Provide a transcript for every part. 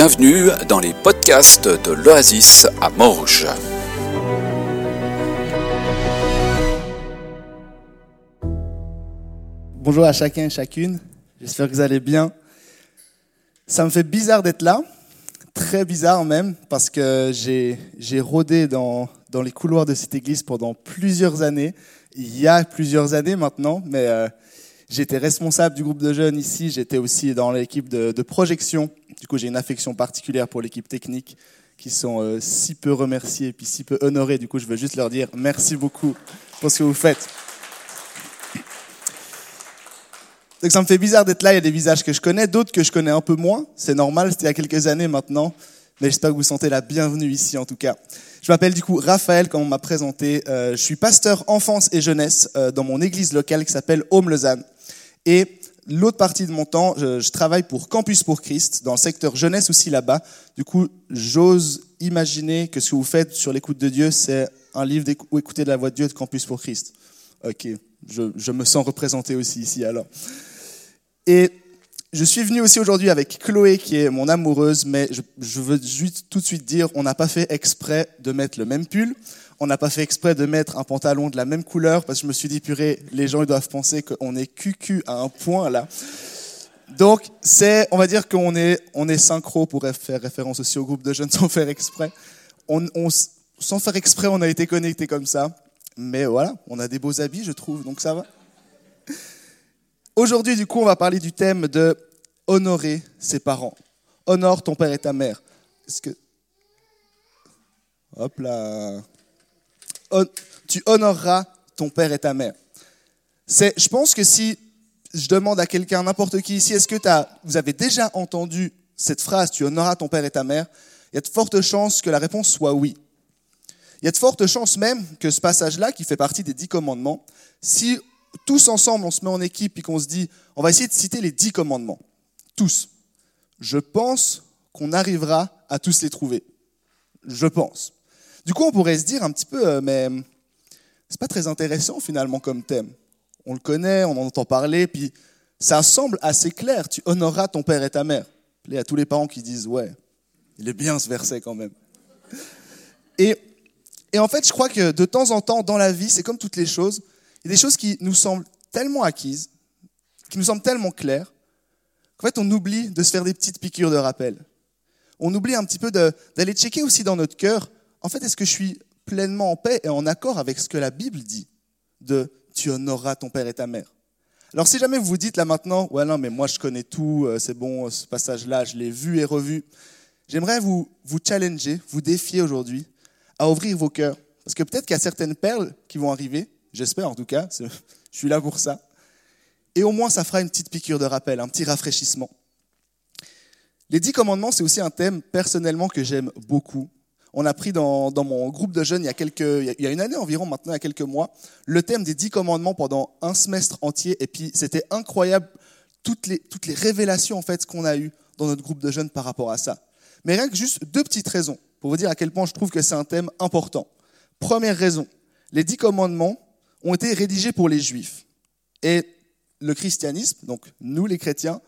Bienvenue dans les podcasts de l'Oasis à Morges. Bonjour à chacun et chacune, j'espère que vous allez bien. Ça me fait bizarre d'être là, très bizarre même, parce que j'ai rôdé dans, dans les couloirs de cette église pendant plusieurs années, il y a plusieurs années maintenant, mais euh, J'étais responsable du groupe de jeunes ici, j'étais aussi dans l'équipe de, de, projection. Du coup, j'ai une affection particulière pour l'équipe technique qui sont euh, si peu remerciés et puis si peu honorés. Du coup, je veux juste leur dire merci beaucoup pour ce que vous faites. Donc ça me fait bizarre d'être là, il y a des visages que je connais, d'autres que je connais un peu moins. C'est normal, c'était il y a quelques années maintenant. Mais j'espère que vous sentez la bienvenue ici en tout cas. Je m'appelle du coup Raphaël, comme on m'a présenté. Euh, je suis pasteur enfance et jeunesse euh, dans mon église locale qui s'appelle Home Lausanne. Et l'autre partie de mon temps, je, travaille pour Campus pour Christ, dans le secteur jeunesse aussi là-bas. Du coup, j'ose imaginer que ce que vous faites sur l'écoute de Dieu, c'est un livre où écouter de la voix de Dieu de Campus pour Christ. Ok, je, me sens représenté aussi ici alors. Et je suis venu aussi aujourd'hui avec Chloé, qui est mon amoureuse, mais je, je veux juste tout de suite dire, on n'a pas fait exprès de mettre le même pull. On n'a pas fait exprès de mettre un pantalon de la même couleur parce que je me suis dit, purée, les gens ils doivent penser qu'on est cucu à un point là. Donc, c'est, on va dire qu'on est, on est synchro pour faire référence aussi au groupe de jeunes sans faire exprès. On, sans faire exprès, on a été connectés comme ça. Mais voilà, on a des beaux habits, je trouve, donc ça va. Aujourd'hui, du coup, on va parler du thème de honorer ses parents. Honore ton père et ta mère. Est-ce que. Hop là tu honoreras ton père et ta mère. C'est, je pense que si je demande à quelqu'un, n'importe qui ici, est-ce que vous avez déjà entendu cette phrase, tu honoreras ton père et ta mère Il y a de fortes chances que la réponse soit oui. Il y a de fortes chances même que ce passage-là, qui fait partie des dix commandements, si tous ensemble on se met en équipe et qu'on se dit, on va essayer de citer les dix commandements, tous, je pense qu'on arrivera à tous les trouver. Je pense. Du coup, on pourrait se dire un petit peu, euh, mais c'est pas très intéressant finalement comme thème. On le connaît, on en entend parler, puis ça semble assez clair. Tu honoreras ton père et ta mère. Il y a tous les parents qui disent, ouais, il est bien ce verset quand même. Et, et en fait, je crois que de temps en temps, dans la vie, c'est comme toutes les choses, il y a des choses qui nous semblent tellement acquises, qui nous semblent tellement claires, qu'en fait, on oublie de se faire des petites piqûres de rappel. On oublie un petit peu d'aller checker aussi dans notre cœur en fait, est-ce que je suis pleinement en paix et en accord avec ce que la Bible dit de tu honoreras ton père et ta mère Alors si jamais vous vous dites là maintenant, ouais non mais moi je connais tout, euh, c'est bon, ce passage-là, je l'ai vu et revu, j'aimerais vous, vous challenger, vous défier aujourd'hui à ouvrir vos cœurs. Parce que peut-être qu'il y a certaines perles qui vont arriver, j'espère en tout cas, je suis là pour ça. Et au moins ça fera une petite piqûre de rappel, un petit rafraîchissement. Les dix commandements, c'est aussi un thème personnellement que j'aime beaucoup on a pris dans, mon groupe de jeunes il y, a quelques, il y a une année environ maintenant, il y a quelques mois, le thème des dix commandements pendant un semestre entier. Et puis c'était incroyable toutes les, révélations en fait qu'on a eues dans notre groupe de jeunes par rapport à ça. Mais rien que juste deux petites raisons pour vous dire à quel point je trouve que c'est un thème important. Première raison, les dix commandements ont été rédigés pour les juifs. Et le christianisme, donc nous les chrétiens,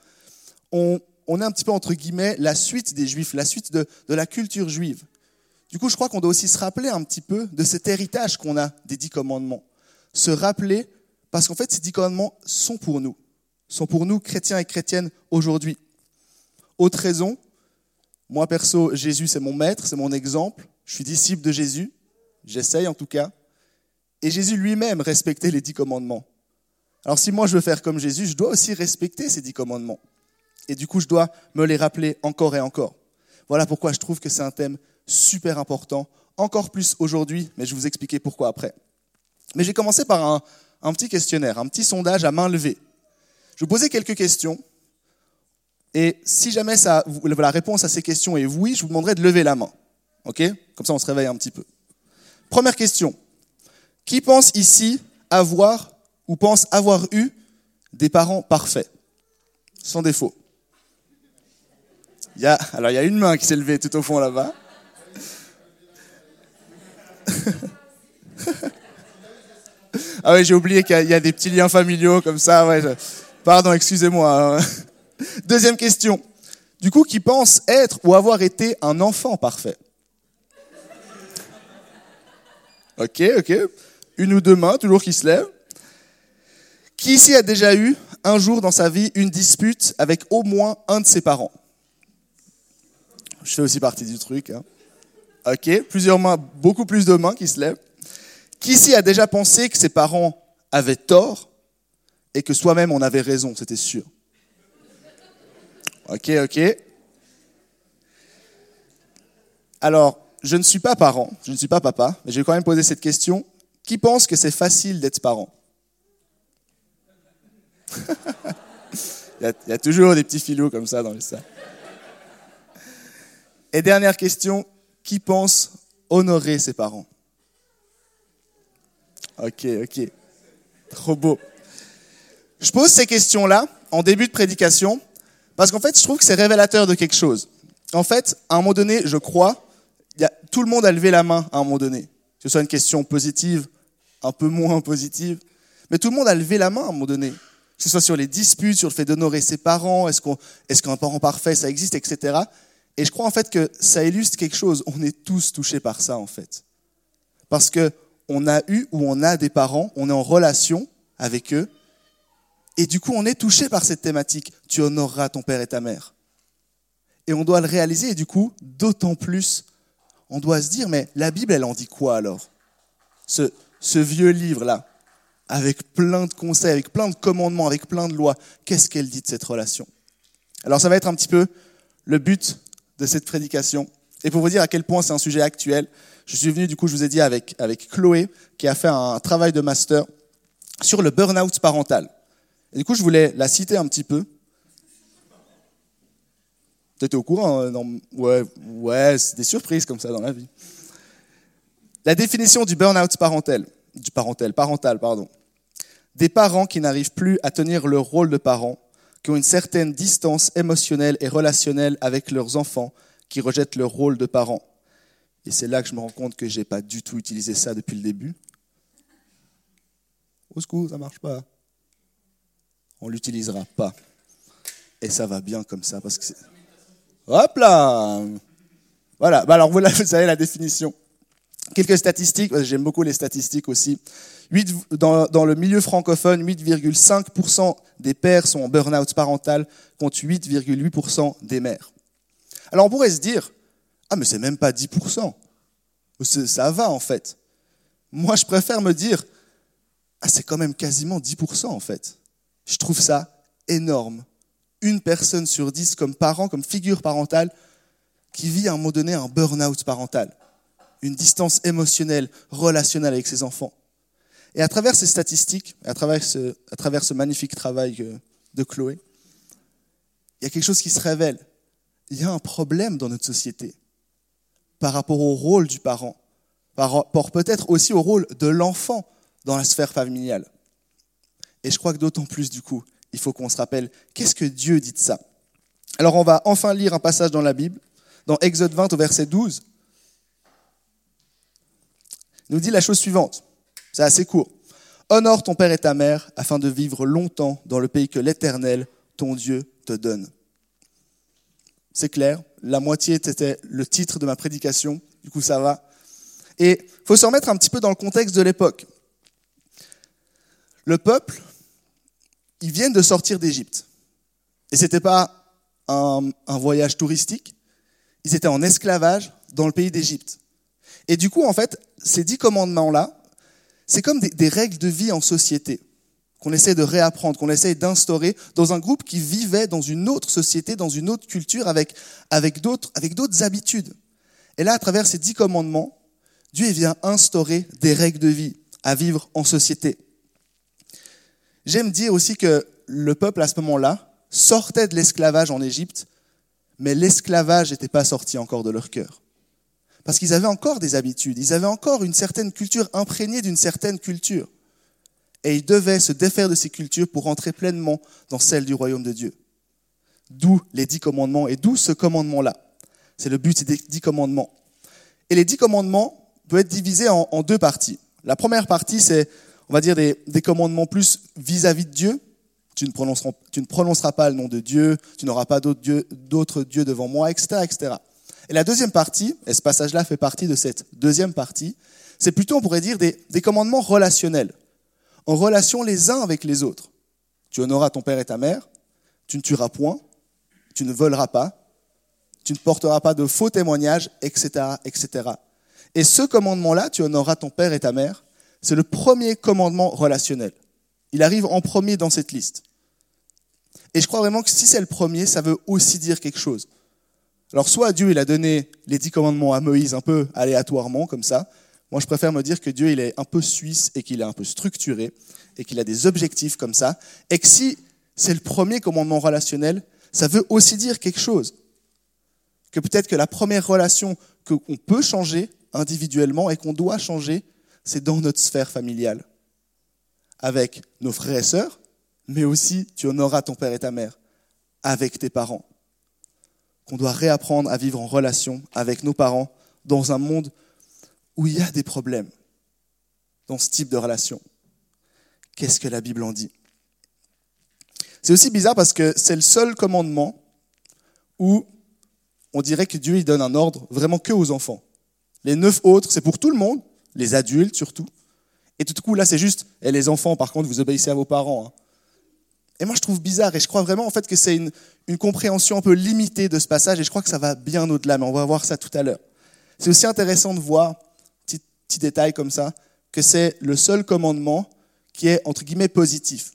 on, on est un petit peu entre guillemets la suite des juifs, la suite de la culture juive. Du coup, je crois qu'on doit aussi se rappeler un petit peu de cet héritage qu'on a des dix commandements. Se rappeler, parce qu'en fait, ces dix commandements sont pour nous, sont pour nous, chrétiens et chrétiennes, aujourd'hui. Autre raison, moi perso, Jésus, c'est mon maître, c'est mon exemple. Je suis disciple de Jésus, j'essaye en tout cas. Et Jésus lui-même respectait les dix commandements. Alors si moi je veux faire comme Jésus, je dois aussi respecter ces dix commandements. Et du coup, je dois me les rappeler encore et encore. Voilà pourquoi je trouve que c'est un thème super important, encore plus aujourd'hui, mais je vais vous expliquer pourquoi après. Mais j'ai commencé par un, petit questionnaire, un petit sondage à main levée. Je vous poser quelques questions, et si jamais ça, la réponse à ces questions est oui, je vous demanderai de lever la main. OK? Comme ça, on se réveille un petit peu. Première question. Qui pense ici avoir ou pense avoir eu des parents parfaits, sans défaut il y a, Alors, il y a une main qui s'est levée tout au fond là-bas. Ah oui, j'ai oublié qu'il y, a des petits liens familiaux comme ça. Ouais, Pardon, excusez-moi. Hein. Deuxième question. du coup, qui pense être ou avoir été un enfant parfait? Ok, ok. Une ou deux mains, toujours qui se lèvent. Qui ici a déjà eu, un jour dans sa vie, une dispute avec au moins un de ses parents? Je fais aussi partie du truc. Hein. Ok, plusieurs mains, beaucoup plus de mains qui se lèvent. Qui ici a déjà pensé que ses parents avaient tort et que soi-même on avait raison, c'était sûr Ok, ok. Alors, je ne suis pas parent, je ne suis pas papa, mais je vais quand même poser cette question. Qui pense que c'est facile d'être parent? Il, y a, toujours des petits filous comme ça dans le salles. Et dernière question, qui pense honorer ses parents Ok, ok. Trop beau. Je pose ces questions-là en début de prédication parce qu'en fait, je trouve que c'est révélateur de quelque chose. En fait, à un moment donné, je crois tout le monde a levé la main à un moment donné. Que ce soit une question positive, un peu moins positive. Mais tout le monde a levé la main à un moment donné. Que ce soit sur les disputes, sur le fait d'honorer ses parents, est-ce qu'un parent parfait, ça existe, etc. Et je crois en fait que ça illustre quelque chose. On est tous touchés par ça, en fait. Parce que on a eu ou on a des parents, on est en relation avec eux. Et du coup, on est touché par cette thématique. Tu honoreras ton père et ta mère. Et on doit le réaliser, et du coup, d'autant plus on doit se dire, mais la Bible, elle en dit quoi alors? Ce, ce vieux livre-là, avec plein de conseils, avec plein de commandements, avec plein de lois, qu'est-ce qu'elle dit de cette relation? Alors ça va être un petit peu le but de cette prédication. Et pour vous dire à quel point c'est un sujet actuel, je suis venu, du coup, je vous ai dit, avec, avec Chloé, qui a fait un travail de master sur le burn-out parental. Et du coup, je voulais la citer un petit peu T'étais au courant hein, Ouais, ouais c'est des surprises comme ça dans la vie. La définition du burn-out parental, du parental, parental, pardon. Des parents qui n'arrivent plus à tenir leur rôle de parents, qui ont une certaine distance émotionnelle et relationnelle avec leurs enfants, qui rejettent leur rôle de parents. Et c'est là que je me rends compte que j'ai pas du tout utilisé ça depuis le début. Au secours, ça marche pas. On l'utilisera pas. Et ça va bien comme ça parce que Hop là Voilà, bah alors voilà, vous savez la définition. Quelques statistiques, j'aime beaucoup les statistiques aussi. 8, dans, dans le milieu francophone, 8,5% des pères sont en burn-out parental contre 8,8% des mères. Alors on pourrait se dire, ah mais c'est même pas 10%. Ça va en fait. Moi je préfère me dire, ah c'est quand même quasiment 10% en fait. Je trouve ça énorme une personne sur dix comme parent, comme figure parentale, qui vit à un moment donné un burn-out parental, une distance émotionnelle, relationnelle avec ses enfants. Et à travers ces statistiques, à travers ce, magnifique travail de Chloé, il y a quelque chose qui se révèle. Il y a un problème dans notre société par rapport au rôle du parent, par rapport peut-être aussi au rôle de l'enfant dans la sphère familiale. Et je crois que d'autant plus du coup, il faut qu'on se rappelle qu'est-ce que Dieu dit de ça? Alors on va enfin lire un passage dans la Bible, dans Exode 20 au verset 12. Nous dit la chose suivante, c'est assez court. Honore ton père et ta mère afin de vivre longtemps dans le pays que l'Éternel, ton Dieu, te donne. C'est clair, la moitié c'était le titre de ma prédication, du coup ça va. Et il faut se remettre un petit peu dans le contexte de l'époque. Le peuple, ils viennent de sortir d'Égypte. Et ce n'était pas un, voyage touristique, ils étaient en esclavage dans le pays d'Égypte. Et du coup, en fait, ces dix commandements-là, c'est comme des, règles de vie en société qu'on essaie de réapprendre, qu'on essaie d'instaurer dans un groupe qui vivait dans une autre société, dans une autre culture, avec, avec d'autres avec d'autres habitudes. Et là, à travers ces dix commandements, Dieu vient instaurer des règles de vie à vivre en société. J'aime dire aussi que le peuple à ce moment-là sortait de l'esclavage en Égypte, mais l'esclavage n'était pas sorti encore de leur cœur. Parce qu'ils avaient encore des habitudes, ils avaient encore une certaine culture imprégnée d'une certaine culture. Et ils devaient se défaire de ces cultures pour entrer pleinement dans celle du royaume de Dieu. D'où les dix commandements et d'où ce commandement-là. C'est le but des dix commandements. Et les dix commandements peuvent être divisés en, deux parties. La première partie, c'est on va dire, des, commandements plus vis-à-vis de Dieu. tu ne, prononceras, pas le nom de Dieu, tu n'auras pas d'autres dieux, dieux devant moi, etc., etc. Et la deuxième partie, et ce passage-là fait partie de cette deuxième partie, c'est plutôt, on pourrait dire, des, commandements relationnels, en relation les uns avec les autres. Tu honoreras ton père et ta mère, tu ne tueras point, tu ne voleras pas, tu ne porteras pas de faux témoignages, etc., etc. Et ce commandement-là, tu honoreras ton père et ta mère, c'est le premier commandement relationnel. Il arrive en premier dans cette liste. Et je crois vraiment que si c'est le premier, ça veut aussi dire quelque chose. Alors soit Dieu, il a donné les dix commandements à Moïse un peu aléatoirement, comme ça. Moi, je préfère me dire que Dieu, il est un peu suisse et qu'il est un peu structuré et qu'il a des objectifs comme ça. Et que si c'est le premier commandement relationnel, ça veut aussi dire quelque chose. Que peut-être que la première relation qu'on peut changer individuellement et qu'on doit changer, c'est dans notre sphère familiale. Avec nos frères et sœurs, mais aussi tu honoreras ton père et ta mère, avec tes parents. Qu'on doit réapprendre à vivre en relation avec nos parents dans un monde où il y a des problèmes dans ce type de relation. Qu'est-ce que la Bible en dit? C'est aussi bizarre parce que c'est le seul commandement où on dirait que Dieu il donne un ordre vraiment que aux enfants. Les neuf autres, c'est pour tout le monde, les adultes surtout. Et tout coup, là, c'est juste, et les enfants, par contre, vous obéissez à vos parents. Hein. Et moi, je trouve bizarre, et je crois vraiment en fait que c'est une, une compréhension un peu limitée de ce passage, et je crois que ça va bien au-delà, mais on va voir ça tout à l'heure. C'est aussi intéressant de voir, petit, petit détail comme ça, que c'est le seul commandement qui est, entre guillemets, positif.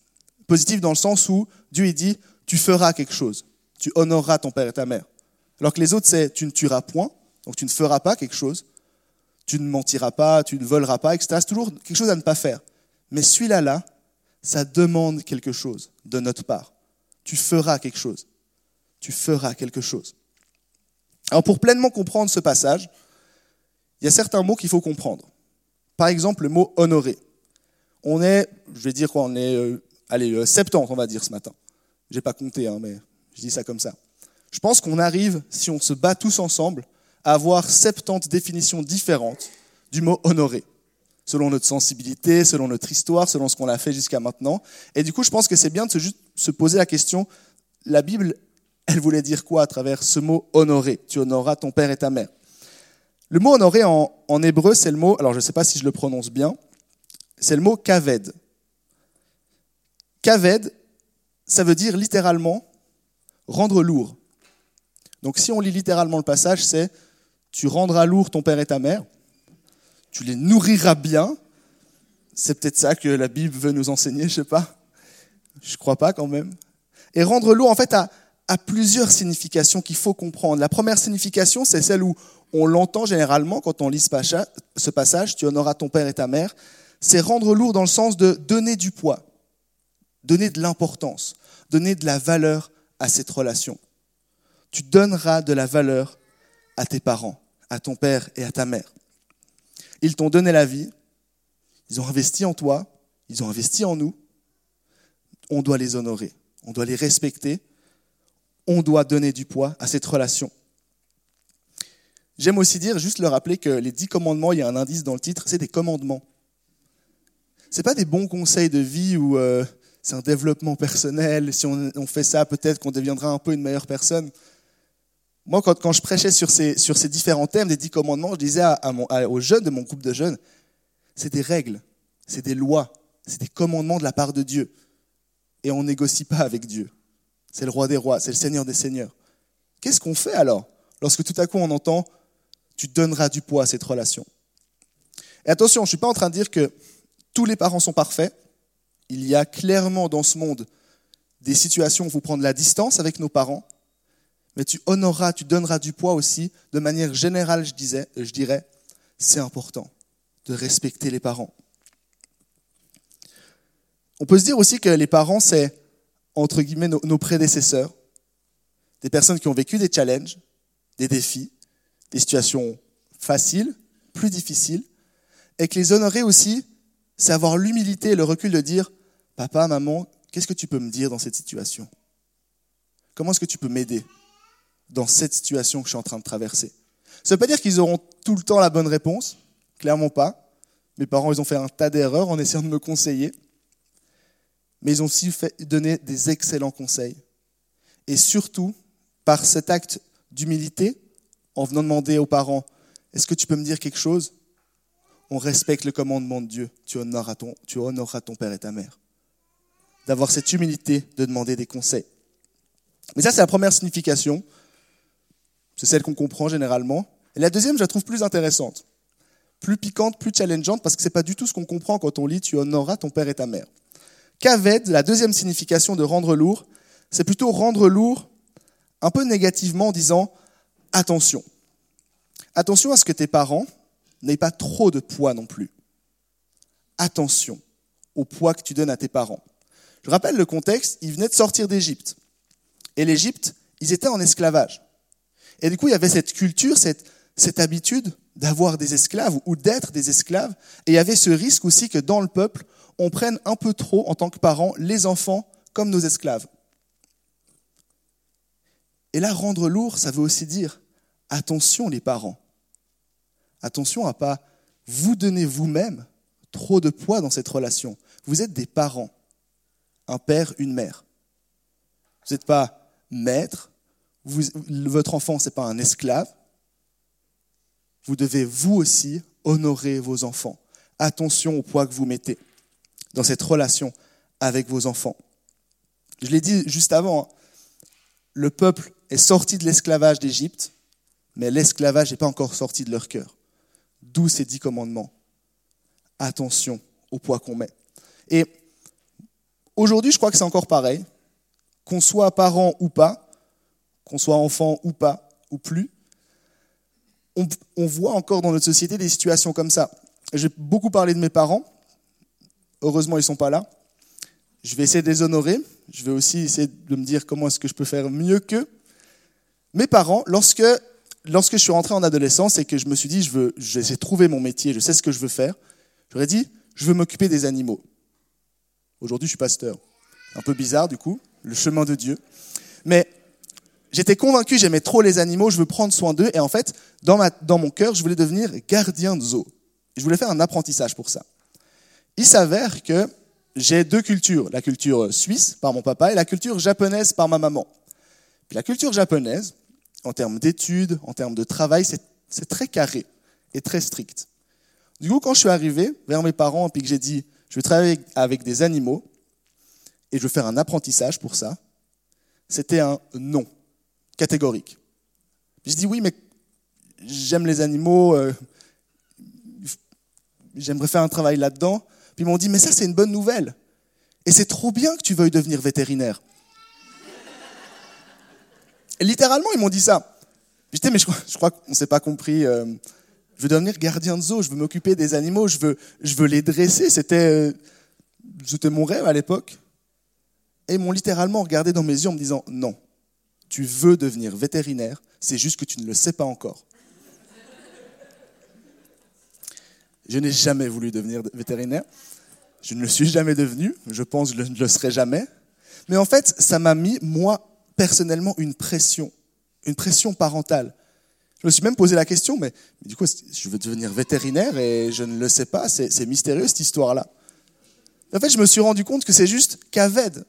Positif dans le sens où Dieu, il dit, tu feras quelque chose, tu honoreras ton père et ta mère. Alors que les autres, c'est, tu ne tueras point, donc tu ne feras pas quelque chose, tu ne mentiras pas, tu ne voleras pas, etc. C'est toujours quelque chose à ne pas faire. Mais celui-là, là, ça demande quelque chose de notre part. Tu feras quelque chose. Tu feras quelque chose. Alors pour pleinement comprendre ce passage, il y a certains mots qu'il faut comprendre. Par exemple, le mot honorer. On est, je vais dire quoi, on est, euh, allez, 70, euh, on va dire ce matin. J'ai pas compté, hein, mais je dis ça comme ça. Je pense qu'on arrive, si on se bat tous ensemble, avoir 70 définitions différentes du mot honorer, selon notre sensibilité, selon notre histoire, selon ce qu'on a fait jusqu'à maintenant. Et du coup, je pense que c'est bien de se, poser la question, la Bible, elle voulait dire quoi à travers ce mot honorer Tu honoreras ton père et ta mère. Le mot honorer en, en hébreu, c'est le mot, alors je ne sais pas si je le prononce bien, c'est le mot kaved. Kaved, ça veut dire littéralement rendre lourd. Donc si on lit littéralement le passage, c'est tu rendras lourd ton père et ta mère, tu les nourriras bien. C'est peut-être ça que la Bible veut nous enseigner, je sais pas. Je crois pas quand même. Et rendre lourd, en fait, a, plusieurs significations qu'il faut comprendre. La première signification, c'est celle où on l'entend généralement quand on lit ce passage, tu honoreras ton père et ta mère. C'est rendre lourd dans le sens de donner du poids, donner de l'importance, donner de la valeur à cette relation. Tu donneras de la valeur à tes parents à ton père et à ta mère. Ils t'ont donné la vie, ils ont investi en toi, ils ont investi en nous. On doit les honorer, on doit les respecter, on doit donner du poids à cette relation. J'aime aussi dire, juste le rappeler que les dix commandements, il y a un indice dans le titre, c'est des commandements. Ce pas des bons conseils de vie ou euh, c'est un développement personnel. Si on, on fait ça, peut-être qu'on deviendra un peu une meilleure personne. Moi, quand, je prêchais sur ces, différents thèmes des dix commandements, je disais aux jeunes de mon groupe de jeunes, c'est des règles, c'est des lois, c'est des commandements de la part de Dieu. Et on négocie pas avec Dieu. C'est le roi des rois, c'est le Seigneur des seigneurs. Qu'est-ce qu'on fait alors lorsque tout à coup on entend tu donneras du poids à cette relation? Et attention, je ne suis pas en train de dire que tous les parents sont parfaits. Il y a clairement dans ce monde des situations où il faut prendre la distance avec nos parents mais tu honoreras, tu donneras du poids aussi. De manière générale, je, disais, je dirais, c'est important de respecter les parents. On peut se dire aussi que les parents, c'est, entre guillemets, nos, nos prédécesseurs, des personnes qui ont vécu des challenges, des défis, des situations faciles, plus difficiles, et que les honorer aussi, c'est avoir l'humilité et le recul de dire, papa, maman, qu'est-ce que tu peux me dire dans cette situation? Comment est-ce que tu peux m'aider? Dans cette situation que je suis en train de traverser. Ça ne veut pas dire qu'ils auront tout le temps la bonne réponse, clairement pas. Mes parents, ils ont fait un tas d'erreurs en essayant de me conseiller. mais ils ont aussi donné des excellents conseils. Et surtout, par cet acte d'humilité, en venant demander aux parents, est-ce que tu peux me dire quelque chose? On respecte le commandement de Dieu, tu honoreras ton, tu honoreras ton père et ta mère. D'avoir cette humilité de demander des conseils. Mais ça, c'est la première signification. C'est celle qu'on comprend généralement. Et la deuxième, je la trouve plus intéressante, plus piquante, plus challengeante, parce que ce n'est pas du tout ce qu'on comprend quand on lit Tu honoreras ton père et ta mère. Kaved, la deuxième signification de rendre lourd, c'est plutôt rendre lourd un peu négativement en disant attention. Attention à ce que tes parents n'aient pas trop de poids non plus. Attention au poids que tu donnes à tes parents. Je rappelle le contexte, ils venaient de sortir d'Égypte. Et l'Égypte, ils étaient en esclavage. Et du coup, il y avait cette culture, cette, habitude d'avoir des esclaves ou d'être des esclaves. Et il y avait ce risque aussi que dans le peuple, on prenne un peu trop, en tant que parents, les enfants comme nos esclaves. Et là, rendre lourd, ça veut aussi dire attention les parents. Attention à pas vous donner vous-même trop de poids dans cette relation. Vous êtes des parents, un père, une mère. Vous n'êtes pas maître, votre enfant, ce n'est pas un esclave. Vous devez vous aussi honorer vos enfants. Attention au poids que vous mettez dans cette relation avec vos enfants. Je l'ai dit juste avant, hein. le peuple est sorti de l'esclavage d'Égypte, mais l'esclavage n'est pas encore sorti de leur cœur. D'où ces dix commandements. Attention au poids qu'on met. Et aujourd'hui, je crois que c'est encore pareil. Qu'on soit parent ou pas, qu'on soit enfant ou pas, ou plus, on, voit encore dans notre société des situations comme ça. J'ai beaucoup parlé de mes parents. Heureusement, ils ne sont pas là. Je vais essayer de les honorer. Je vais aussi essayer de me dire comment est-ce que je peux faire mieux qu'eux. Mes parents, lorsque, je suis rentré en adolescence et que je me suis dit, je veux, j'essaie de trouver mon métier, je sais ce que je veux faire, j'aurais dit, je veux m'occuper des animaux. Aujourd'hui, je suis pasteur. Un peu bizarre, du coup, le chemin de Dieu. J'étais convaincu, j'aimais trop les animaux, je veux prendre soin d'eux. Et en fait, dans, mon cœur, je voulais devenir gardien de zoo. Je voulais faire un apprentissage pour ça. Il s'avère que j'ai deux cultures, la culture suisse par mon papa et la culture japonaise par ma maman. Puis la culture japonaise, en termes d'études, en termes de travail, c'est très carré et très strict. Du coup, quand je suis arrivé vers mes parents et que j'ai dit, je vais travailler avec des animaux et je veux faire un apprentissage pour ça, c'était un non catégorique. je dis oui, mais j'aime les animaux, euh, j'aimerais faire un travail là-dedans. Puis ils m'ont dit, mais ça c'est une bonne nouvelle. Et c'est trop bien que tu veuilles devenir vétérinaire. Et littéralement, ils m'ont dit ça. Je dis, mais je, je crois qu'on ne s'est pas compris. Euh, je veux devenir gardien de zoo, je veux m'occuper des animaux, je veux, je veux les dresser. C'était, euh, c'était mon rêve à l'époque. Et ils m'ont littéralement regardé dans mes yeux en me disant, non, tu veux devenir vétérinaire, c'est juste que tu ne le sais pas encore. Je n'ai jamais voulu devenir vétérinaire. Je ne le suis jamais devenu. Je pense que je ne le serai jamais. Mais en fait, ça m'a mis, moi, personnellement, une pression. Une pression parentale. Je me suis même posé la question, mais, du coup, je veux devenir vétérinaire et je ne le sais pas? C'est mystérieux, cette histoire-là. En fait, je me suis rendu compte que c'est juste qu'Aved,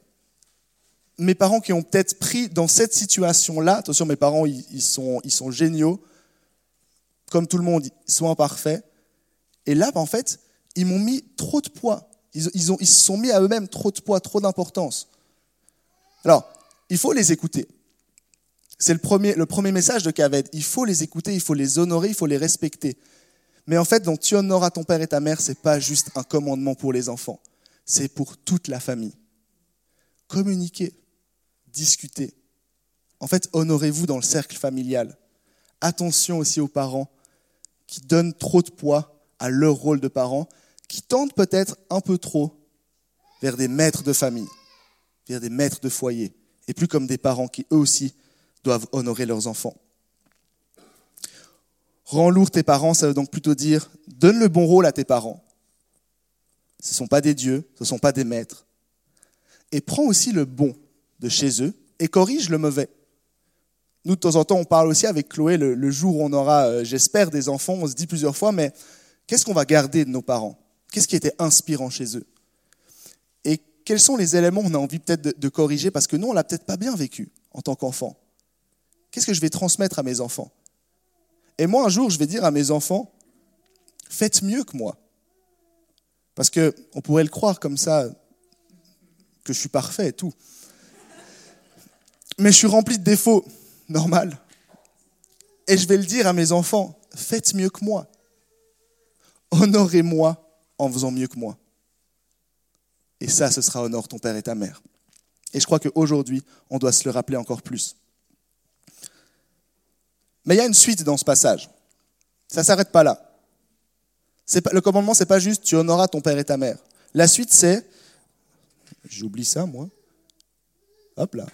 mes parents qui ont peut-être pris dans cette situation-là, attention, mes parents, ils, sont, géniaux, comme tout le monde, ils sont imparfaits. Et là, en fait, ils m'ont mis trop de poids. Ils, se sont mis à eux-mêmes trop de poids, trop d'importance. Alors, il faut les écouter. C'est le premier, message de Kaved. Il faut les écouter, il faut les honorer, il faut les respecter. Mais en fait, donc, tu honoreras ton père et ta mère, c'est pas juste un commandement pour les enfants. C'est pour toute la famille. Communiquez, discutez. En fait, honorez-vous dans le cercle familial. Attention aussi aux parents qui donnent trop de poids à leur rôle de parents, qui tendent peut-être un peu trop vers des maîtres de famille, vers des maîtres de foyer, et plus comme des parents qui eux aussi doivent honorer leurs enfants. Rends lourd tes parents, ça veut donc plutôt dire donne le bon rôle à tes parents. Ce ne sont pas des dieux, ce ne sont pas des maîtres. Et prends aussi le bon de chez eux et corrige le mauvais. Nous, de temps en temps, on parle aussi avec Chloé le, jour où on aura, euh, j'espère, des enfants. On se dit plusieurs fois, mais qu'est-ce qu'on va garder de nos parents? Qu'est-ce qui était inspirant chez eux? Et quels sont les éléments qu'on a envie peut-être de, corriger? Parce que nous, on l'a peut-être pas bien vécu en tant qu'enfant. Qu'est-ce que je vais transmettre à mes enfants? Et moi, un jour, je vais dire à mes enfants, faites mieux que moi. Parce qu'on pourrait le croire comme ça, que je suis parfait et tout. Mais je suis rempli de défauts, normal. Et je vais le dire à mes enfants, faites mieux que moi. Honorez-moi en faisant mieux que moi. Et ça, ce sera honore ton père et ta mère. Et je crois qu'aujourd'hui, on doit se le rappeler encore plus. Mais il y a une suite dans ce passage. Ça ne s'arrête pas là. Le commandement, c'est pas juste tu honoreras ton père et ta mère. La suite, c'est, j'oublie ça moi, hop là,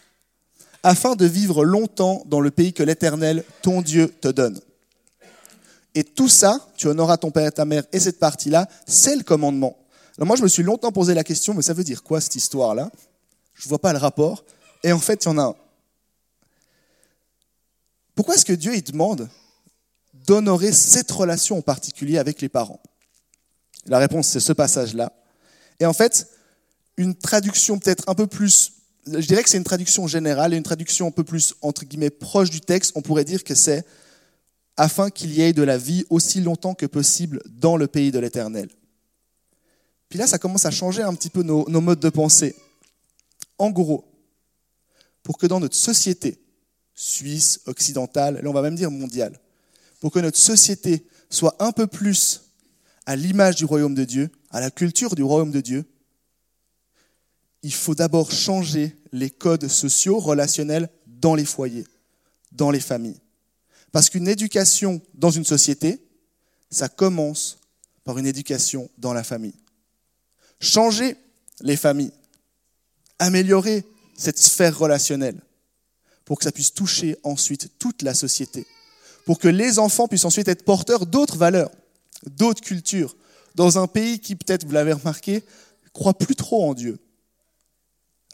afin de vivre longtemps dans le pays que l'Éternel, ton Dieu, te donne. Et tout ça, tu honoreras ton père et ta mère, et cette partie-là, c'est le commandement. Alors moi, je me suis longtemps posé la question, mais ça veut dire quoi cette histoire-là? Je ne vois pas le rapport. Et en fait, il y en a un. Pourquoi est-ce que Dieu il demande d'honorer cette relation en particulier avec les parents? La réponse, c'est ce passage-là. Et en fait, une traduction peut-être un peu plus, je dirais que c'est une traduction générale et une traduction un peu plus, entre guillemets, proche du texte, on pourrait dire que c'est afin qu'il y ait de la vie aussi longtemps que possible dans le pays de l'Éternel. Puis là, ça commence à changer un petit peu nos, modes de pensée. En gros, pour que dans notre société, suisse, occidentale, là on va même dire mondiale, pour que notre société soit un peu plus à l'image du royaume de Dieu, à la culture du royaume de Dieu, il faut d'abord changer les codes sociaux, relationnels dans les foyers, dans les familles. Parce qu'une éducation dans une société, ça commence par une éducation dans la famille. Changer les familles, améliorer cette sphère relationnelle pour que ça puisse toucher ensuite toute la société pour que les enfants puissent ensuite être porteurs d'autres valeurs, d'autres cultures, dans un pays qui, peut-être, vous l'avez remarqué, croit plus trop en Dieu,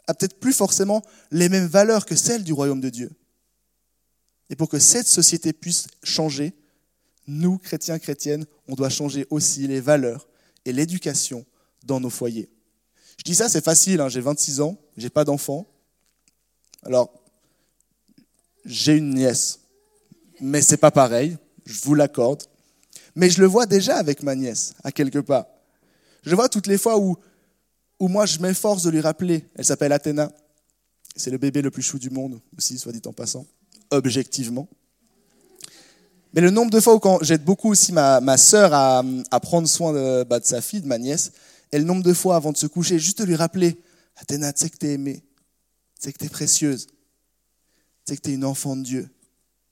a peut-être plus forcément les mêmes valeurs que celles du royaume de Dieu. Et pour que cette société puisse changer, nous, chrétiens, chrétiennes, on doit changer aussi les valeurs et l'éducation dans nos foyers. Je dis ça, c'est facile, hein, j'ai 26 ans, j'ai pas d'enfant. Alors, j'ai une nièce mais c'est pas pareil, je vous l'accorde. Mais je le vois déjà avec ma nièce, à quelque part. Je vois toutes les fois où, où moi je m'efforce de lui rappeler. Elle s'appelle Athéna. C'est le bébé le plus chou du monde aussi, soit dit en passant, objectivement. Mais le nombre de fois où quand j'aide beaucoup aussi ma, ma sœur à, prendre soin de, bah, de sa fille, de ma nièce, et le nombre de fois avant de se coucher, juste de lui rappeler, Athéna, tu sais que t'es aimée, tu sais que t'es précieuse, tu sais que t'es une enfant de Dieu,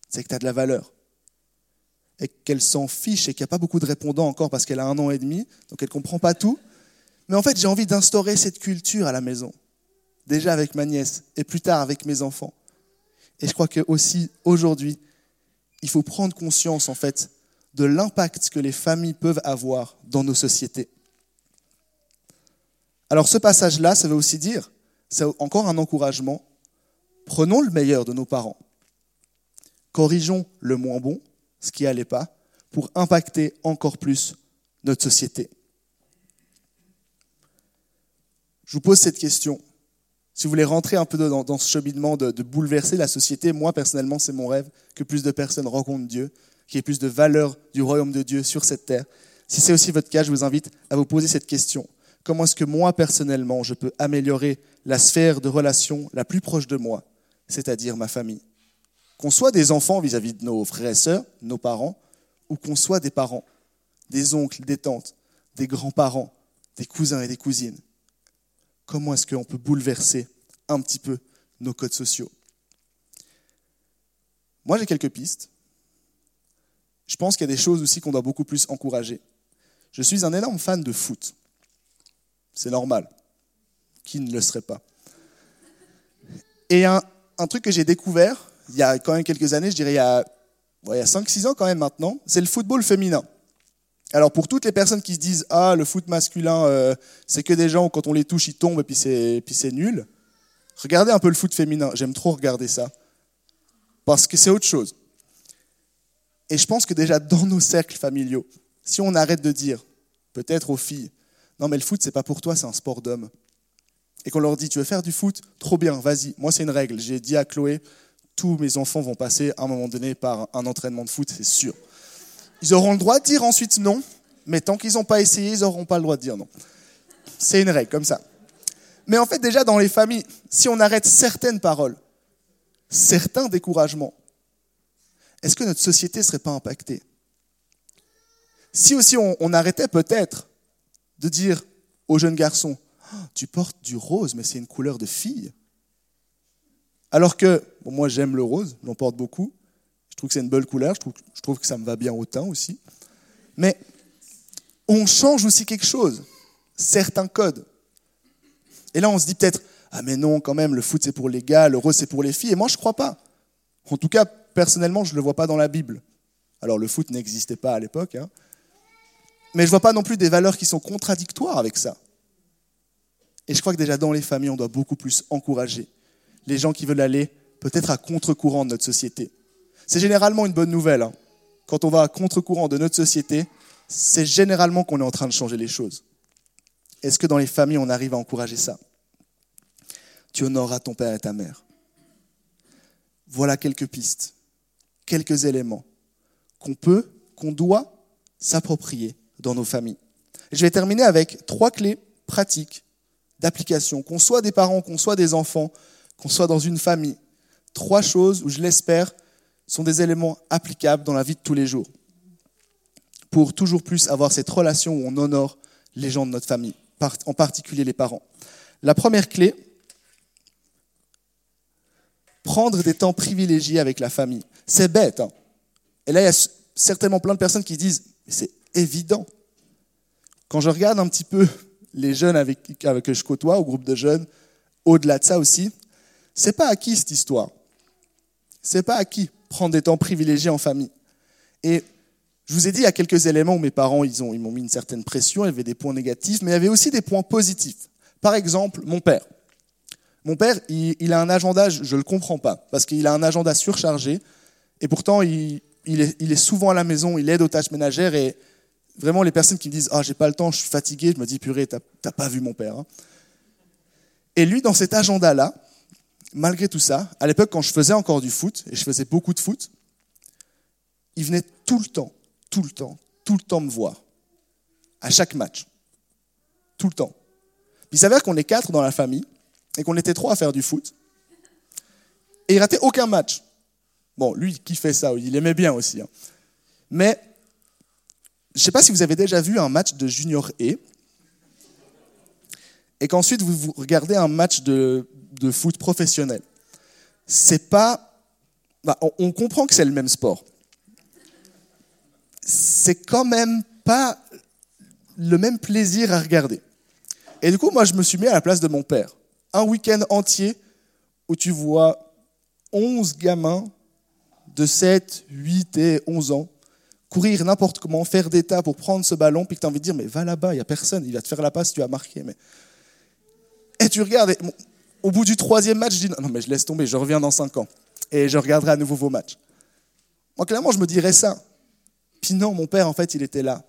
c'est que tu as de la valeur. Et qu'elle s'en fiche et qu'il n'y a pas beaucoup de répondants encore parce qu'elle a un an et demi, donc elle ne comprend pas tout. Mais en fait, j'ai envie d'instaurer cette culture à la maison, déjà avec ma nièce et plus tard avec mes enfants. Et je crois que aussi aujourd'hui, il faut prendre conscience en fait de l'impact que les familles peuvent avoir dans nos sociétés. Alors ce passage-là, ça veut aussi dire, c'est encore un encouragement, prenons le meilleur de nos parents. Corrigeons le moins bon, ce qui n'allait pas, pour impacter encore plus notre société. Je vous pose cette question. Si vous voulez rentrer un peu dans, ce cheminement de, bouleverser la société, moi personnellement, c'est mon rêve que plus de personnes rencontrent Dieu, qu'il y ait plus de valeur du royaume de Dieu sur cette terre. Si c'est aussi votre cas, je vous invite à vous poser cette question. Comment est-ce que moi personnellement, je peux améliorer la sphère de relation la plus proche de moi, c'est-à-dire ma famille? Qu'on soit des enfants vis-à-vis de nos frères et sœurs, nos parents, ou qu'on soit des parents, des oncles, des tantes, des grands-parents, des cousins et des cousines. Comment est-ce qu'on peut bouleverser un petit peu nos codes sociaux? Moi, j'ai quelques pistes. Je pense qu'il y a des choses aussi qu'on doit beaucoup plus encourager. Je suis un énorme fan de foot. C'est normal. Qui ne le serait pas? Et un, truc que j'ai découvert, il y a quand même quelques années, je dirais il y a, a 5-6 ans quand même maintenant, c'est le football féminin. Alors pour toutes les personnes qui se disent ah le foot masculin euh, c'est que des gens quand on les touche ils tombent et puis c'est puis c'est nul. Regardez un peu le foot féminin, j'aime trop regarder ça parce que c'est autre chose. Et je pense que déjà dans nos cercles familiaux, si on arrête de dire peut-être aux filles non mais le foot c'est pas pour toi, c'est un sport d'homme. et qu'on leur dit tu veux faire du foot, trop bien, vas-y. Moi c'est une règle. J'ai dit à Chloé, tous mes enfants vont passer à un moment donné par un entraînement de foot, c'est sûr. Ils auront le droit de dire ensuite non, mais tant qu'ils n'ont pas essayé, ils n'auront pas le droit de dire non. C'est une règle comme ça. Mais en fait, déjà dans les familles, si on arrête certaines paroles, certains découragements, est-ce que notre société ne serait pas impactée? Si aussi on, arrêtait peut-être de dire aux jeunes garçons, oh, tu portes du rose, mais c'est une couleur de fille. Alors que, moi j'aime le rose, j'en porte beaucoup, trouve que c'est une belle couleur, je trouve, je que ça me va bien au teint aussi. Mais on change aussi quelque chose, certains codes. Et là, on se dit peut-être, ah mais non, quand même, le foot c'est pour les gars, le rose c'est pour les filles. Et moi, je crois pas. En tout cas, personnellement, je ne le vois pas dans la Bible. Alors, le foot n'existait pas à l'époque. Hein. Mais je ne vois pas non plus des valeurs qui sont contradictoires avec ça. Et je crois que déjà dans les familles, on doit beaucoup plus encourager les gens qui veulent aller peut-être à contre-courant de notre société. C'est généralement une bonne nouvelle. Hein. Quand on va à contre-courant de notre société, c'est généralement qu'on est en train de changer les choses. Est-ce que dans les familles, on arrive à encourager ça? Tu honoreras ton père et ta mère. Voilà quelques pistes, quelques éléments qu'on peut, qu'on doit s'approprier dans nos familles. Je vais terminer avec trois clés pratiques d'application, qu'on soit des parents, qu'on soit des enfants, qu'on soit dans une famille. Trois choses où, je l'espère, sont des éléments applicables dans la vie de tous les jours pour toujours plus avoir cette relation où on honore les gens de notre famille, en particulier les parents. La première clé, prendre des temps privilégiés avec la famille. C'est bête. Hein Et là, il y a certainement plein de personnes qui disent, c'est évident. Quand je regarde un petit peu les jeunes avec, avec je côtoie, au groupe de jeunes, au-delà de ça aussi, c'est pas acquis cette histoire. C'est pas acquis prendre des temps privilégiés en famille. Et je vous ai dit, il y a quelques éléments où mes parents, ils, ont, ils m'ont mis une certaine pression, il y avait des points négatifs, mais il y avait aussi des points positifs. Par exemple, mon père. Mon père, il, a un agenda, je ne le comprends pas, parce qu'il a un agenda surchargé, et pourtant, il, est, souvent à la maison, il aide aux tâches ménagères, et vraiment, les personnes qui me disent « Ah, j'ai pas le temps, je suis fatigué », je me dis « Purée, t'as pas vu mon père hein. Et lui, dans cet agenda-là, malgré tout ça, à l'époque, quand je faisais encore du foot, et je faisais beaucoup de foot, il venait tout le temps tout le temps, tout le temps me voir. À chaque match. Tout le temps. il s'avère qu'on est quatre dans la famille et qu'on était trois à faire du foot. Et il ratait aucun match. Bon, lui qui fait ça, il aimait bien aussi. Hein. Mais je ne sais pas si vous avez déjà vu un match de Junior E. Et qu'ensuite vous regardez un match de, foot professionnel. C'est pas. Bah, on comprend que c'est le même sport c'est quand même pas le même plaisir à regarder. Et du coup, moi, je me suis mis à la place de mon père. Un week-end entier où tu vois 11 gamins de 7, 8 et 11 ans courir n'importe comment, faire des tas pour prendre ce ballon, puis que tu as envie de dire, mais va là-bas, il n'y a personne, il va te faire la passe, tu as marqué. Mais... Et tu regardes, au bout du troisième match, je dis, non, mais je laisse tomber, je reviens dans 5 ans. Et je regarderai à nouveau vos matchs. Moi, clairement, je me dirais ça. Puis non, mon père, en fait, il était là.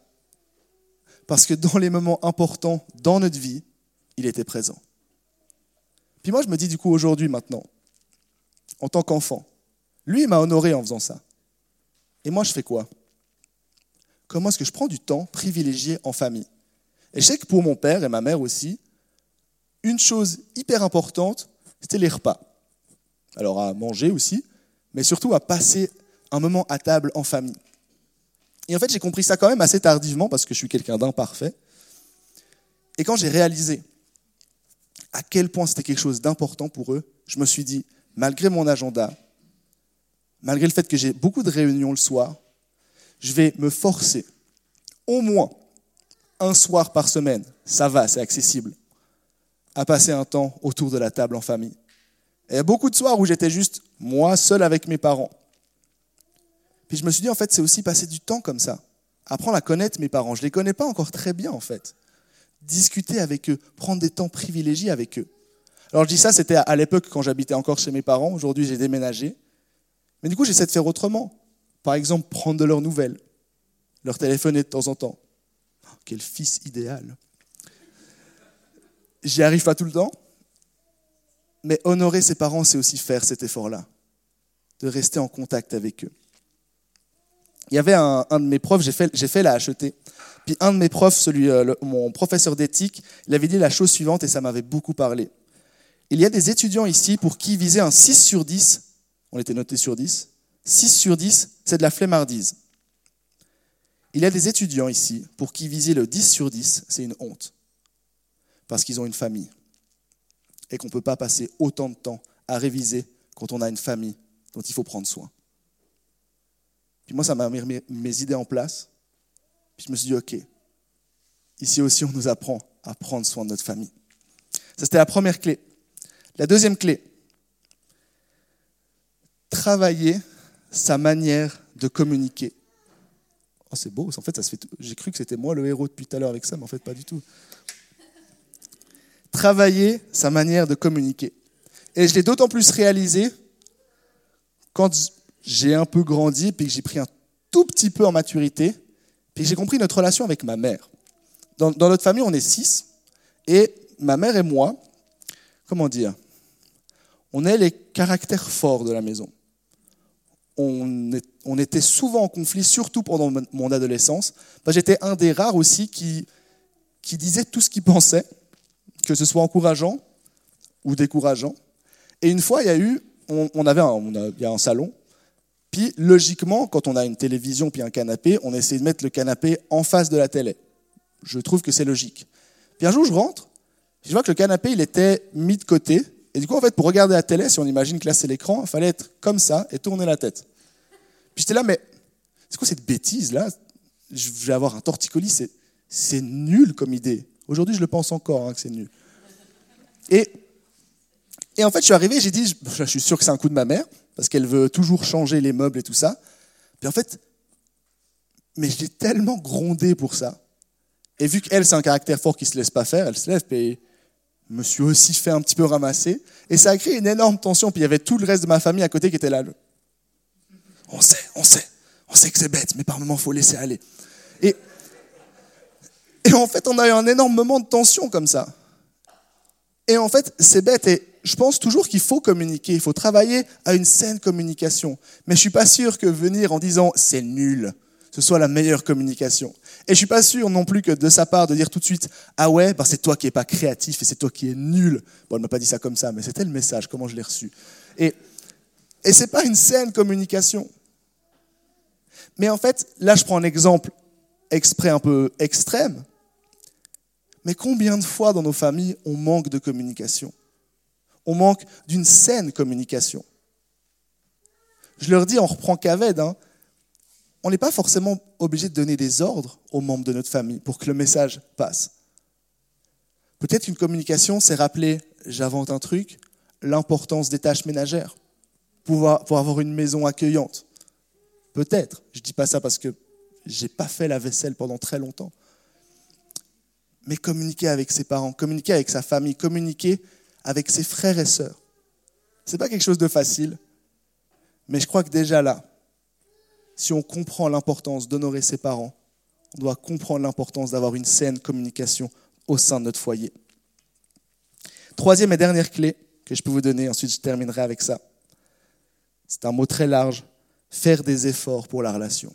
Parce que dans les moments importants dans notre vie, il était présent. Puis moi, je me dis du coup aujourd'hui, maintenant, en tant qu'enfant, lui, il m'a honoré en faisant ça. Et moi, je fais quoi? Comment est-ce que je prends du temps privilégié en famille? Et je sais que pour mon père et ma mère aussi, une chose hyper importante, c'était les repas. Alors à manger aussi, mais surtout à passer un moment à table en famille. Et en fait, j'ai compris ça quand même assez tardivement parce que je suis quelqu'un d'imparfait. Et quand j'ai réalisé à quel point c'était quelque chose d'important pour eux, je me suis dit, malgré mon agenda, malgré le fait que j'ai beaucoup de réunions le soir, je vais me forcer au moins un soir par semaine, ça va, c'est accessible, à passer un temps autour de la table en famille. Il y a beaucoup de soirs où j'étais juste moi seul avec mes parents. Puis je me suis dit, en fait, c'est aussi passer du temps comme ça. Apprendre à connaître mes parents. Je ne les connais pas encore très bien, en fait. Discuter avec eux, prendre des temps privilégiés avec eux. Alors je dis ça, c'était à l'époque quand j'habitais encore chez mes parents. Aujourd'hui, j'ai déménagé. Mais du coup, j'essaie de faire autrement. Par exemple, prendre de leurs nouvelles, leur téléphoner de temps en temps. Oh, quel fils idéal. J'y arrive pas tout le temps, Mais honorer ses parents, c'est aussi faire cet effort-là, de rester en contact avec eux. Il y avait un, de mes profs, j'ai fait, la HET, puis un de mes profs, celui, euh, mon professeur d'éthique, il avait dit la chose suivante et ça m'avait beaucoup parlé. Il y a des étudiants ici pour qui viser un 6 sur 10, on était noté sur 10, 6 sur 10, c'est de la flemmardise. Il y a des étudiants ici pour qui viser le 10 sur 10, c'est une honte, parce qu'ils ont une famille, et qu'on ne peut pas passer autant de temps à réviser quand on a une famille dont il faut prendre soin. Puis moi, ça m'a mis mes idées en place. Puis je me suis dit, OK, ici aussi, on nous apprend à prendre soin de notre famille. Ça, c'était la première clé. La deuxième clé, travailler sa manière de communiquer. Oh, c'est beau, en fait. J'ai cru que c'était moi le héros depuis tout à l'heure avec ça, mais en fait, pas du tout. Travailler sa manière de communiquer. Et je l'ai d'autant plus réalisé quand j'ai un peu grandi, puis que j'ai pris un tout petit peu en maturité, puis j'ai compris notre relation avec ma mère. Dans, notre famille, on est six, et ma mère et moi, comment dire, on est les caractères forts de la maison. On, était souvent en conflit, surtout pendant mon adolescence. J'étais un des rares aussi qui disait tout ce qu'il pensait, que ce soit encourageant ou décourageant. Et une fois, il y a eu, on, avait un, il y a un salon, puis, logiquement, quand on a une télévision puis un canapé, on essaie de mettre le canapé en face de la télé. Je trouve que c'est logique. Puis un jour, je rentre, je vois que le canapé, il était mis de côté. Et du coup, en fait, pour regarder la télé, si on imagine que là, c'est l'écran, il fallait être comme ça et tourner la tête. Puis j'étais là, mais c'est quoi cette bêtise là Je vais avoir un torticolis, c'est nul comme idée. Aujourd'hui, je le pense encore hein, que c'est nul. Et, et en fait, je suis arrivé, j'ai dit, je suis sûr que c'est un coup de ma mère parce qu'elle veut toujours changer les meubles et tout ça. Puis en fait, mais je l'ai tellement grondé pour ça. Et vu qu'elle, c'est un caractère fort qui ne se laisse pas faire, elle se lève, puis je me suis aussi fait un petit peu ramasser. Et ça a créé une énorme tension. Puis il y avait tout le reste de ma famille à côté qui était là. On sait, on sait, on sait que c'est bête, mais par moments, il faut laisser aller. Et en fait, on a eu un énorme moment de tension comme ça. Et en fait, c'est bête. Et je pense toujours qu'il faut communiquer, il faut travailler à une saine communication. Mais je suis pas sûr que venir en disant c'est nul, ce soit la meilleure communication. Et je suis pas sûr non plus que de sa part de dire tout de suite ah ouais, bah c'est toi qui es pas créatif et c'est toi qui es nul. Bon, elle m'a pas dit ça comme ça, mais c'était le message, comment je l'ai reçu. Et et c'est pas une saine communication. Mais en fait, là je prends un exemple exprès un peu extrême. Mais combien de fois dans nos familles on manque de communication? On manque d'une saine communication. Je leur dis, on reprend Caved, hein, on n'est pas forcément obligé de donner des ordres aux membres de notre famille pour que le message passe. Peut-être qu'une communication, c'est rappeler, j'invente un truc, l'importance des tâches ménagères pour avoir une maison accueillante. Peut-être. Je ne dis pas ça parce que je n'ai pas fait la vaisselle pendant très longtemps. Mais communiquer avec ses parents, communiquer avec sa famille, communiquer avec ses frères et sœurs. Ce n'est pas quelque chose de facile, mais je crois que déjà là, si on comprend l'importance d'honorer ses parents, on doit comprendre l'importance d'avoir une saine communication au sein de notre foyer. Troisième et dernière clé que je peux vous donner, ensuite je terminerai avec ça. C'est un mot très large, faire des efforts pour la relation.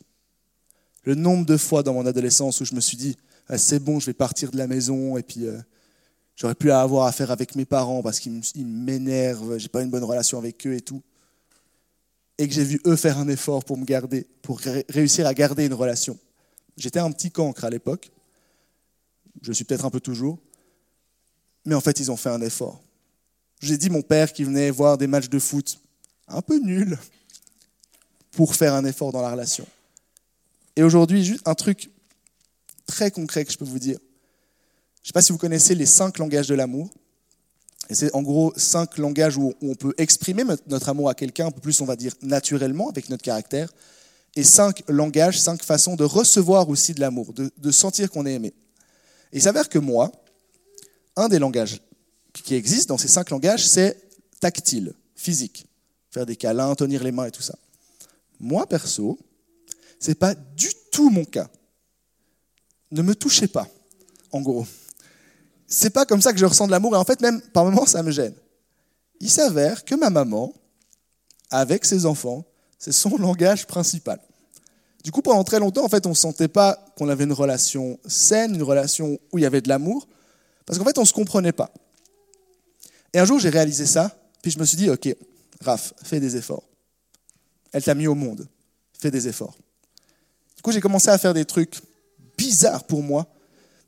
Le nombre de fois dans mon adolescence où je me suis dit, ah, c'est bon, je vais partir de la maison et puis euh, J'aurais pu avoir affaire avec mes parents parce qu'ils m'énervent, j'ai pas une bonne relation avec eux et tout. Et que j'ai vu eux faire un effort pour me garder, pour réussir à garder une relation. J'étais un petit cancre à l'époque. Je suis peut-être un peu toujours. Mais en fait, ils ont fait un effort. J'ai dit mon père qui venait voir des matchs de foot un peu nuls pour faire un effort dans la relation. Et aujourd'hui, juste un truc très concret que je peux vous dire. Je ne sais pas si vous connaissez les cinq langages de l'amour. C'est en gros cinq langages où on peut exprimer notre amour à quelqu'un, un peu plus on va dire naturellement avec notre caractère. Et cinq langages, cinq façons de recevoir aussi de l'amour, de, sentir qu'on est aimé. Et il s'avère que moi, un des langages qui existe dans ces cinq langages, c'est tactile, physique. Faire des câlins, tenir les mains et tout ça. Moi, perso, c'est pas du tout mon cas. Ne me touchez pas, en gros c'est pas comme ça que je ressens de l'amour. Et en fait, même par moments, ça me gêne. il s'avère que ma maman, avec ses enfants, c'est son langage principal. Du coup, pendant très longtemps, en fait, on ne sentait pas qu'on avait une relation saine, une relation où il y avait de l'amour, parce qu'en fait, on ne se comprenait pas. Et un jour, j'ai réalisé ça, puis je me suis dit, ok, Raph, fais des efforts. Elle t'a mis au monde, fais des efforts. Du coup, j'ai commencé à faire des trucs bizarres pour moi.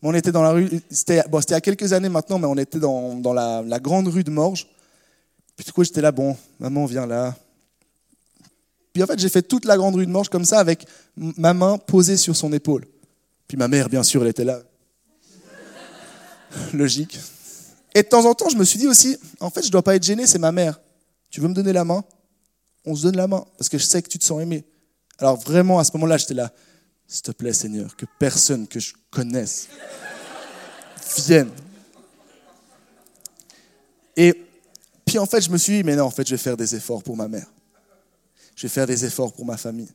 On était dans la rue, c'était a quelques années maintenant, mais on était dans, dans la, la, grande rue de Morges. Puis du coup, j'étais là, bon, maman, viens là. Puis en fait, j'ai fait toute la grande rue de Morges comme ça, avec ma main posée sur son épaule. Puis ma mère, bien sûr, elle était là. Logique. Et de temps en temps, je me suis dit aussi, en fait, je ne dois pas être gêné, c'est ma mère. Tu veux me donner la main? On se donne la main, parce que je sais que tu te sens aimé. Alors vraiment, à ce moment-là, j'étais là, s'il te plaît, Seigneur, que personne que je connaisse vienne. Et puis en fait, je me suis dit, mais non, en fait, je vais faire des efforts pour ma mère. Je vais faire des efforts pour ma famille.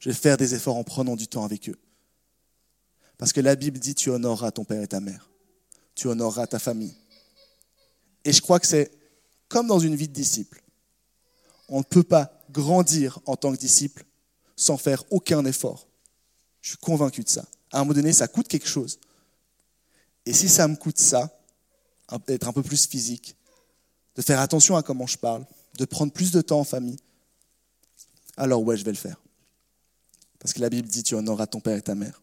Je vais faire des efforts en prenant du temps avec eux. Parce que la Bible dit, tu honoreras ton père et ta mère. Tu honoreras ta famille. Et je crois que c'est comme dans une vie de disciple. On ne peut pas grandir en tant que disciple sans faire aucun effort. Je suis convaincu de ça. À un moment donné, ça coûte quelque chose. Et si ça me coûte ça, d'être un peu plus physique, de faire attention à comment je parle, de prendre plus de temps en famille, alors ouais, je vais le faire. Parce que la Bible dit, tu honoreras ton père et ta mère.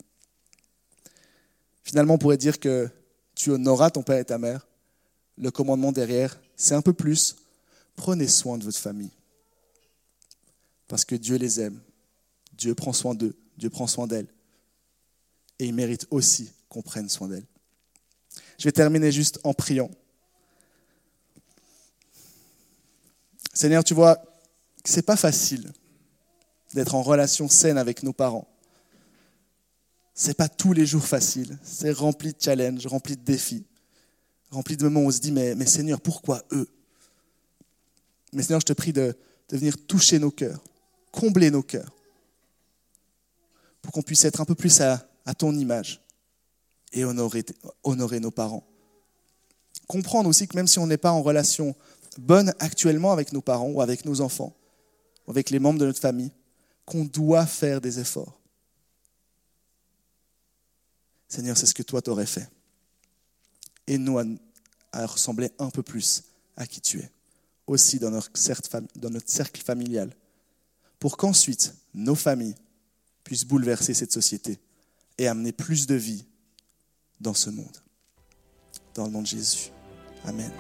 Finalement, on pourrait dire que tu honoreras ton père et ta mère. Le commandement derrière, c'est un peu plus, prenez soin de votre famille. Parce que Dieu les aime. Dieu prend soin d'eux. Dieu prend soin d'elles. Et il mérite aussi qu'on prenne soin d'elles. Je vais terminer juste en priant. Seigneur, tu vois, c'est pas facile d'être en relation saine avec nos parents. C'est pas tous les jours facile. C'est rempli de challenges, rempli de défis, rempli de moments où on se dit mais, mais Seigneur, pourquoi eux? Mais Seigneur, je te prie de, de venir toucher nos cœurs, combler nos cœurs, qu'on puisse être un peu plus à, ton image et honorer, nos parents. Comprendre aussi que même si on n'est pas en relation bonne actuellement avec nos parents ou avec nos enfants, ou avec les membres de notre famille, qu'on doit faire des efforts. Seigneur, c'est ce que toi t'aurais fait. Et nous à, ressembler un peu plus à qui tu es, aussi dans notre cercle familial, pour qu'ensuite nos familles puissent bouleverser cette société et amener plus de vie dans ce monde. Dans le nom de Jésus. Amen.